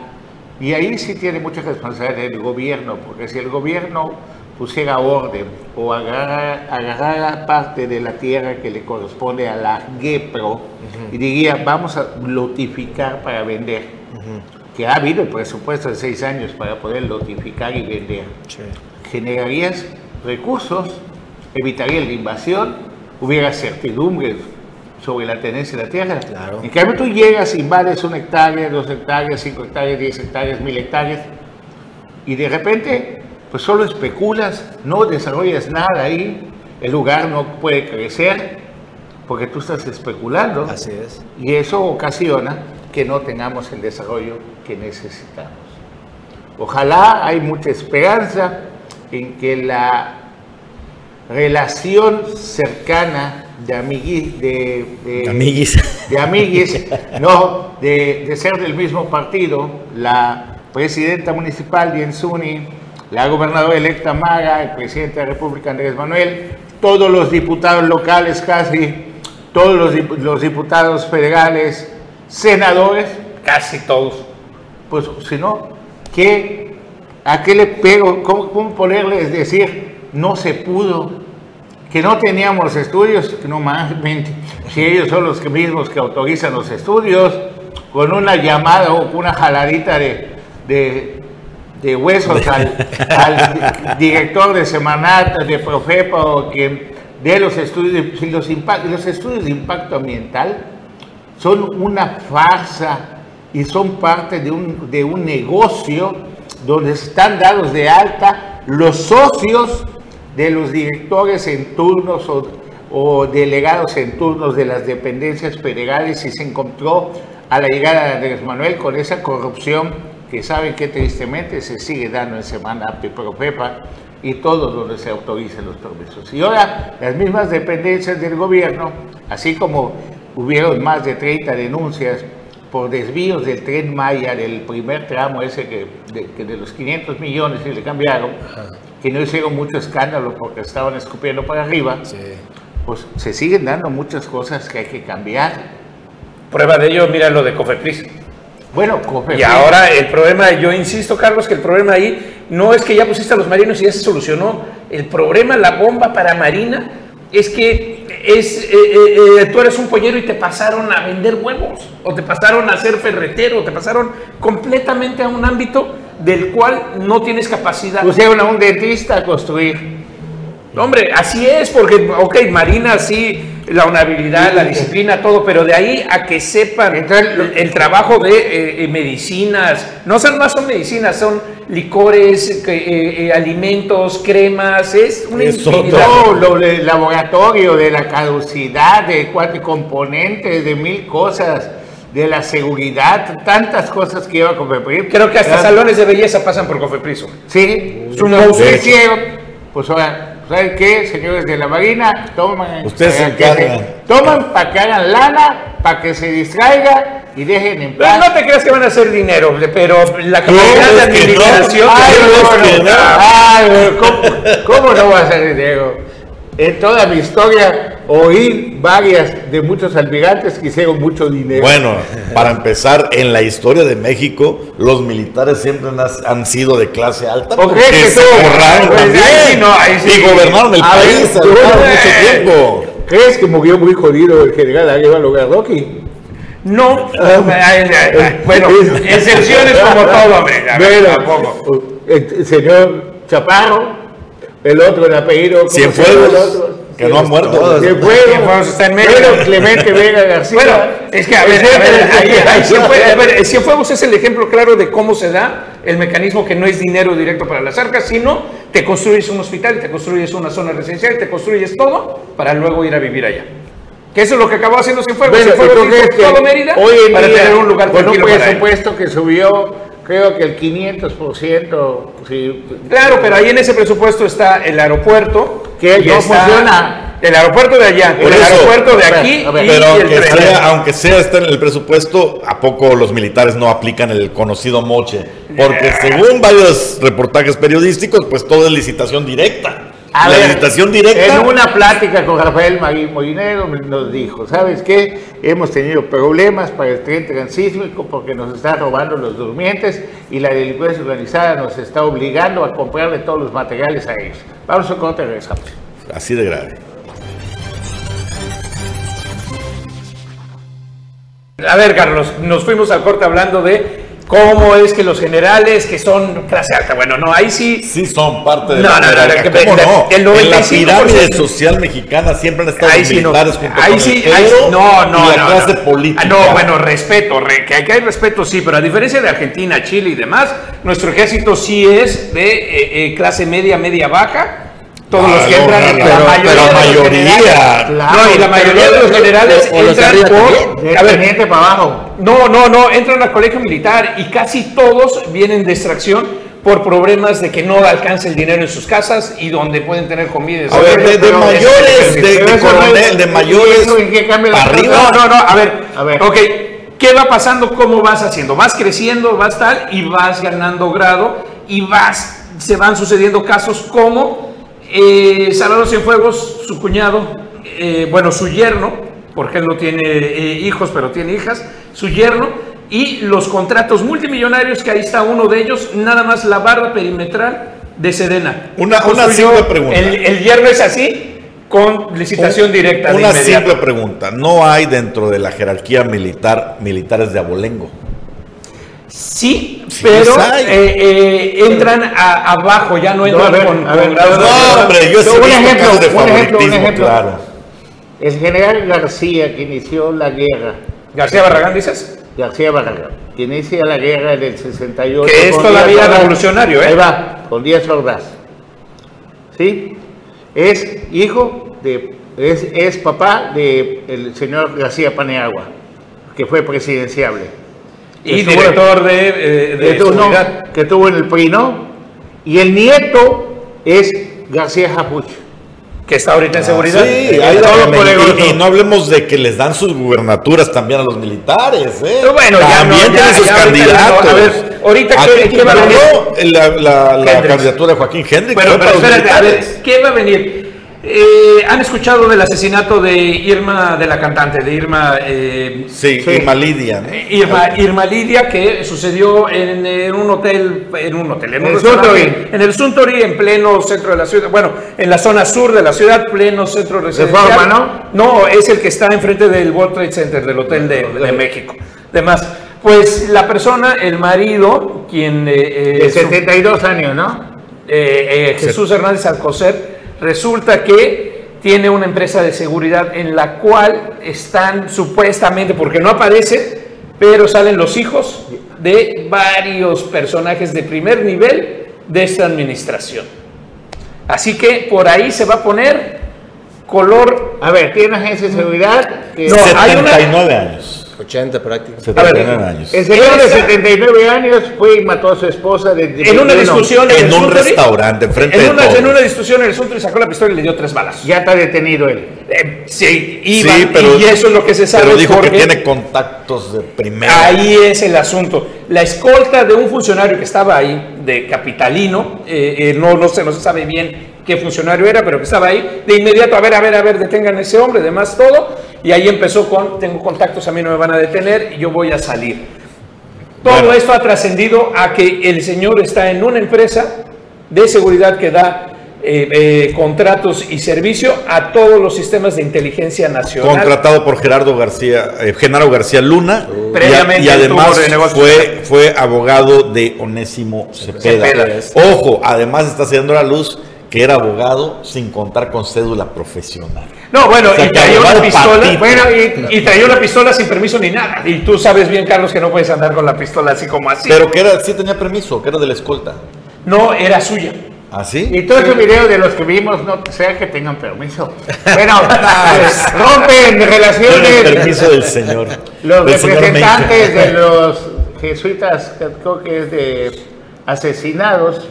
Y ahí sí tiene mucha responsabilidad el gobierno, porque si el gobierno pusiera orden o agarrara, agarrara parte de la tierra que le corresponde a la GEPRO y diría, vamos a lotificar para vender que ha habido el presupuesto de seis años para poder notificar y vender. Generarías recursos, evitaría la invasión, hubiera certidumbre sobre la tenencia de la tierra. En cambio, tú llegas, invades una hectárea, dos hectáreas, cinco hectáreas, diez hectáreas, mil hectáreas, y de repente, pues solo especulas, no desarrollas nada ahí, el lugar no puede crecer, porque tú estás especulando. Así es. Y eso ocasiona que no tengamos el desarrollo que necesitamos. Ojalá hay mucha esperanza en que la relación cercana de amiguis, de, de, Amiguis. de amiguis, <laughs> no, de, de ser del mismo partido, la presidenta municipal Dienzuni, la gobernadora electa Maga, el presidente de la República Andrés Manuel, todos los diputados locales casi, todos los, dip- los diputados federales, senadores, casi todos. Pues si no, ¿qué, ¿a qué le pego? ¿Cómo, cómo ponerles decir no se pudo? Que no teníamos estudios, no más, si ellos son los mismos que autorizan los estudios, con una llamada o una jaladita de, de huesos al, al <laughs> di- director de Semanata, de Profepa o que de los estudios, los, impact- los estudios de impacto ambiental son una farsa y son parte de un, de un negocio donde están dados de alta los socios de los directores en turnos o, o delegados en turnos de las dependencias federales y se encontró a la llegada de Andrés Manuel con esa corrupción que saben que tristemente se sigue dando en Semana y Profepa y todos donde se autoricen los permisos. Y ahora las mismas dependencias del gobierno, así como hubieron más de 30 denuncias por desvíos del tren Maya, del primer tramo ese que de, que de los 500 millones que le cambiaron, que no hicieron mucho escándalo porque estaban escupiendo para arriba, pues se siguen dando muchas cosas que hay que cambiar. Prueba de ello, mira lo de Cofepris. Bueno, Y ahora el problema, yo insisto, Carlos, que el problema ahí no es que ya pusiste a los marinos y ya se solucionó. El problema, la bomba para Marina, es que es, eh, eh, eh, tú eres un pollero y te pasaron a vender huevos, o te pasaron a ser ferretero, o te pasaron completamente a un ámbito del cual no tienes capacidad. pusieron a un dentista a construir. Hombre, así es, porque, ok, Marina sí, la honorabilidad, la disciplina, todo, pero de ahí a que sepan el, el trabajo de eh, eh, medicinas, no son más son medicinas, son licores, eh, eh, alimentos, cremas, es una Es. No, lo del laboratorio, de la caducidad, de cuatro componentes, de mil cosas, de la seguridad, tantas cosas que lleva Cofepris. Creo que hasta salones de belleza pasan por Cofepriso. Sí. ¿qué hicieron? Pues ahora, ¿saben qué, señores de la Marina? Toman, Ustedes se para que se- encargan. toman para que hagan lana, para que se distraiga y dejen en No, paz. no te creas que van a hacer dinero, pero la capacidad de es que no. administración... Ay, Dios, no, que no, no. ay, ¿cómo, cómo no va a ser dinero? En toda mi historia oí varias de muchos almirantes que hicieron mucho dinero. Bueno, para empezar, en la historia de México, los militares siempre han, han sido de clase alta ¿O porque crees que se tú- Pues, también ahí sí, no, ahí sí. y gobernaron el A ver, país tú, durante eh, mucho tiempo. ¿Crees que murió muy jodido el general Arevalo Gardoqui? No, ay, ay, ay, bueno, excepciones como todo, hombre. a ver, Bueno, tampoco. el, señor Chaparro, el otro, el apellido. ¿cómo se llama Cienfuegos? Que no han muerto. Cienfuegos, Cienfuegos está en medio. Bueno, Clemente Vega García. Bueno, es que a ver, a ver, ahí- ahí Cienfuegos- a ver, Cienfuegos es el ejemplo claro de cómo se da el mecanismo que no es dinero directo para las arcas, sino te construyes un hospital, te construyes una zona residencial, y te construyes todo para luego ir a vivir allá. Que eso es lo que acabó haciendo Cienfuegos. Bueno, Cienfuegos ¿tú crees hizo que todo Mérida hoy en para día, tener un lugar con un tranquilo para él. presupuesto que subió, creo que el 500%, sí, Claro, pero ahí en ese presupuesto está el aeropuerto. Que no funciona. El aeropuerto de allá, Por el eso. aeropuerto de aquí a ver. y Pero el aunque tren. sea, aunque sea está en el presupuesto, ¿a poco los militares no aplican el conocido moche? Porque según varios reportajes periodísticos, pues todo es licitación directa. A la ver, directa. En una plática con Rafael Magui Molinero nos dijo, ¿sabes qué? Hemos tenido problemas para el tren transísmico porque nos están robando los durmientes y la delincuencia organizada nos está obligando a comprarle todos los materiales a ellos. Vamos a corte regresamos. Así de grave. A ver, Carlos, nos fuimos al corte hablando de cómo es que los generales que son clase alta, bueno, no, ahí sí. Sí son parte de No, la no, no, no, ¿Cómo el- no? el en la 95% pirámide social mexicana siempre han estado Ahí los sí no. militares junto Ahí con sí, el ahí No, no, y la no, clase no. política. Ah, No, bueno, respeto, re- que hay respeto, sí, pero a diferencia de Argentina, Chile y demás, nuestro ejército sí es de eh, eh, clase media, media baja. Todos los que entran, no, la mayoría, pero mayoría. Claro, no, y la mayoría de los generales o entran por, De a ver, para abajo. no, no, no, entran al colegio militar y casi todos vienen de extracción por problemas de que no alcanza el dinero en sus casas y donde pueden tener comida. A ver, de, mayores, de, de coronel, de ¿y mayores eso en qué cambia la para cosa? arriba. No, no, no, a ver, A ver. ok, ¿qué va pasando? ¿Cómo vas haciendo? Vas creciendo, vas tal, y vas ganando grado, y vas, se van sucediendo casos como eh, Salvador Cienfuegos, su cuñado, eh, bueno, su yerno, porque él no tiene eh, hijos, pero tiene hijas, su yerno, y los contratos multimillonarios, que ahí está uno de ellos, nada más la barra perimetral de Sedena. Una- simple pregunta. El, el yerno es así, con licitación directa. Una simple pregunta. No hay dentro de la jerarquía militar militares de abolengo. Sí, Sí, pero eh, eh, entran a- abajo, ya no entran a ver, con, a ver, con grados de- No, hombre, yo Un ejemplo, de un ejemplo, un ejemplo. claro. El general García, que inició la guerra, García Barragán, dices. García Barragán, que inicia la guerra en el 68. Que es todavía Ordaz. revolucionario, ¿eh? Ahí va, con Díaz Ordaz. ¿Sí? Es hijo de, es, es papá del señor García Paneagua, que fue presidenciable. Y director de, eh, de que tuvo, no, seguridad. que tuvo en el PRI, ¿no? Y el nieto es García Japuch. que está ahorita en seguridad. Sí, Eh, y- por el y, y no hablemos de que les dan sus gubernaturas también a los militares, ¿eh? Pero bueno, también tienen sus candidatos. ahorita, ¿qué- va a ganó la, la- la candidatura de Joaquín fue pero los espérate, a ver. ¿qué va a venir? Eh, ¿Han escuchado del asesinato de Irma, de la cantante, de Irma? eh, Sí, Sí. Irma Lidia, ¿no? Irma, Irma Lidia, que sucedió en, en un hotel, en un hotel, en un el Suntory. en el Suntory, en pleno centro de la ciudad, bueno, en la zona sur de la ciudad, pleno centro residencial. Reforma, No, es el que está enfrente del World Trade Center, del Hotel de, de México. Demás, pues la persona, el marido, quien... eh, eh, De su- 72 años, ¿no? eh, eh, Jesús Hernández Alcocer, resulta que tiene una empresa de seguridad en la cual están supuestamente, porque no aparece, pero salen los hijos de varios personajes de primer nivel de esta administración. Así que por ahí se va a poner color... A ver, tiene una agencia de seguridad que... No, hay una- 79 años. 80 prácticamente. 79 años. El señor de Esa- 79 años fue y mató a su esposa de, de- En una de- discusión En un Suntory, restaurante, enfrente en de una, todos. en una discusión en el Suntory sacó la pistola y le dio tres balas. Ya está detenido él. Eh, sí, iba, Sí, pero- y eso es lo que se sabe. Pero dijo que tiene contactos de primera. Ahí es el asunto. La escolta de un funcionario que estaba ahí, de capitalino, eh, eh, no, no, se, no se sabe bien qué funcionario era, pero que estaba ahí, de inmediato, a ver, a ver, a ver, detengan a ese hombre, demás todo, y ahí empezó con, tengo contactos, a mí no me van a detener, y yo voy a salir. Todo Bueno. esto ha trascendido a que el señor está en una empresa de seguridad que da eh, eh, contratos y servicio a todos los sistemas de inteligencia nacional. Contratado por Gerardo García, eh, Genaro García Luna. y a- Previamente y, además fue, fue abogado de Onésimo Cepeda. Cepeda. Ojo, además está haciendo la luz que era abogado sin contar con cédula profesional. No, bueno, O sea, y traía una pistola, patito. bueno, y, y traía una pistola sin permiso ni nada. Y tú sabes bien, Carlos, que no puedes andar con la pistola así como así. Pero que era, sí tenía permiso, que era de la escolta. no era suya. ¿Así? Y todos esos videos de los que vimos no sea que tengan permiso. Bueno, <laughs> rompen Con el relaciones permiso del señor. los del representantes de los jesuitas, creo que es de asesinados,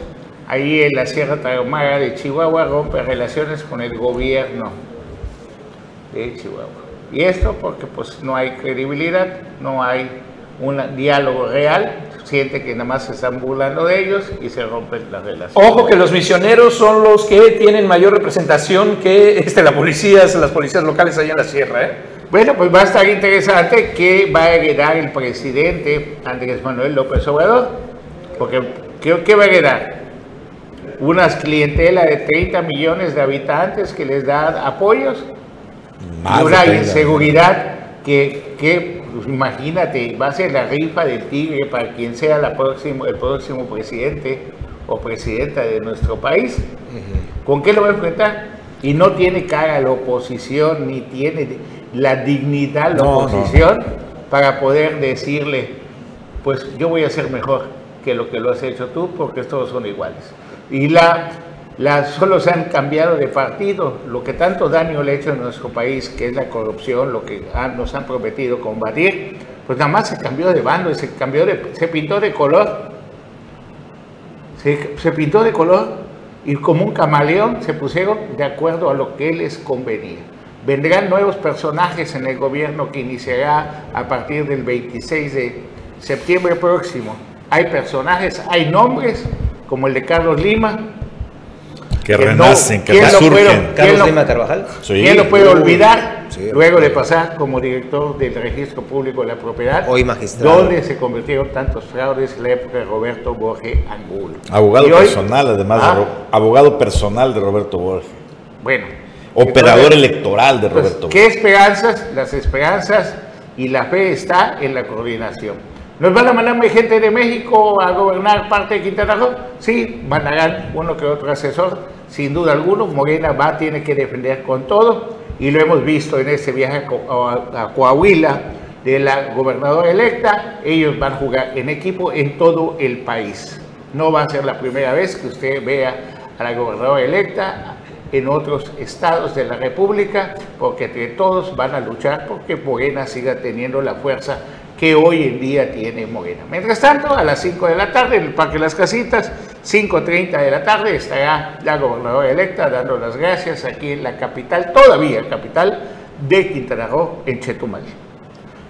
ahí en la Sierra Tarahumara de Chihuahua, rompen relaciones con el gobierno de Chihuahua. Y esto porque pues no hay credibilidad, no hay un diálogo real, siente que nada más se están burlando de ellos y se rompen las relaciones. Ojo que los misioneros son los que tienen mayor representación que este, la policía, las policías locales allá en la sierra. ¿eh? Bueno, pues va a estar interesante qué va a heredar el presidente Andrés Manuel López Obrador, porque creo que va a heredar unas clientelas de 30 millones de habitantes que les da apoyos Más y una 30. inseguridad que que, pues, imagínate, va a ser la rifa del tigre para quien sea la próximo, el próximo presidente o presidenta de nuestro país. ¿Con qué lo va a enfrentar? Y no tiene cara la oposición, ni tiene la dignidad la No, oposición para poder decirle, pues yo voy a ser mejor que lo que lo has hecho tú, porque todos son iguales. Y la, la, solo se han cambiado de partido, lo que tanto daño le ha hecho a nuestro país, que es la corrupción, lo que han- nos han prometido combatir, pues nada más se cambió de bando, se, cambió de, se pintó de color, se, se pintó de color y como un camaleón se pusieron de acuerdo a lo que les convenía. Vendrán nuevos personajes en el gobierno que iniciará a partir del 26 de septiembre próximo. Hay personajes, hay nombres, como el de Carlos Lima. Que renacen, que ¿quién lo resurgen. Carlos lo- Lima Carvajal. Sí. ¿Quién lo puede Uy. olvidar? Sí, luego de pasar como director del Registro Público de la Propiedad, Hoy magistrado. donde se convirtieron tantos fraudes en la época de Roberto Borges Angulo. Abogado Y hoy- personal, además, de Ah, abogado personal de Roberto Borges. Bueno. Operador Entonces, electoral de pues, Roberto ¿Qué Borges. esperanzas? Las esperanzas y la fe está en la coordinación. ¿Nos van a mandar gente de México a gobernar parte de Quintana Roo? Sí, mandarán uno que otro asesor, sin duda alguno. Morena va, tiene que defender con todo y lo hemos visto en este viaje a a, a Coahuila de la gobernadora electa. Ellos van a jugar en equipo en todo el país. No va a ser la primera vez que usted vea a la gobernadora electa en otros estados de la República, porque entre todos van a luchar porque Morena siga teniendo la fuerza que hoy en día tiene Morena. Mientras tanto, a las 5 de la tarde en el Parque Las Casitas, 5.30 de la tarde, estará la gobernadora electa dando las gracias aquí en la capital, todavía capital de Quintana Roo, en Chetumal.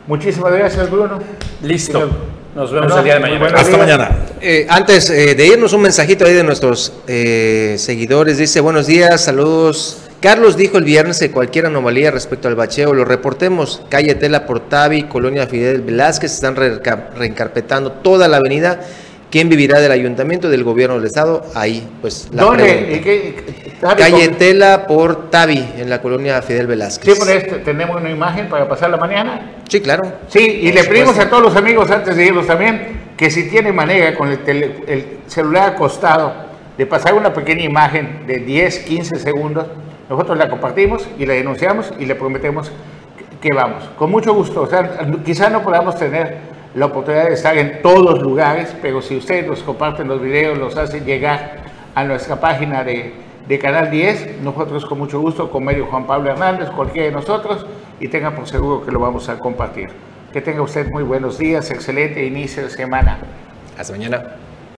Muchísimas gracias, Bruno. Listo. Nos vemos Bueno, el día de mañana. Hasta días. mañana. Eh, antes eh, de irnos, un mensajito ahí de nuestros eh, seguidores. Dice, buenos días, saludos. Carlos dijo el viernes que cualquier anomalía respecto al bacheo lo reportemos. Calle Tela Portavi, Colonia Fidel Velázquez, están reenca- reencarpetando toda la avenida. ¿Quién vivirá del ayuntamiento, del gobierno del estado? Ahí, pues, la ¿Dónde? pregunta. ¿Y qué- Calle Tela por Tavi, en la colonia Fidel Velázquez. Sí, por este, tenemos una imagen para pasar la mañana. Sí, claro. Sí, y Por le pedimos supuesto. a todos los amigos antes de irnos también que si tiene manera con el, tele- el celular acostado de pasar una pequeña imagen de 10, 15 segundos, nosotros la compartimos y la denunciamos y le prometemos que, vamos. Con mucho gusto. O quizá no podamos tener la oportunidad de estar en todos lugares, pero si ustedes nos comparten los videos, los hacen llegar a nuestra página de, de Canal 10, nosotros con mucho gusto, con medio Juan Pablo Hernández, cualquiera de nosotros, y tengan por seguro que lo vamos a compartir. Que tenga usted muy buenos días, excelente inicio de semana. Hasta mañana.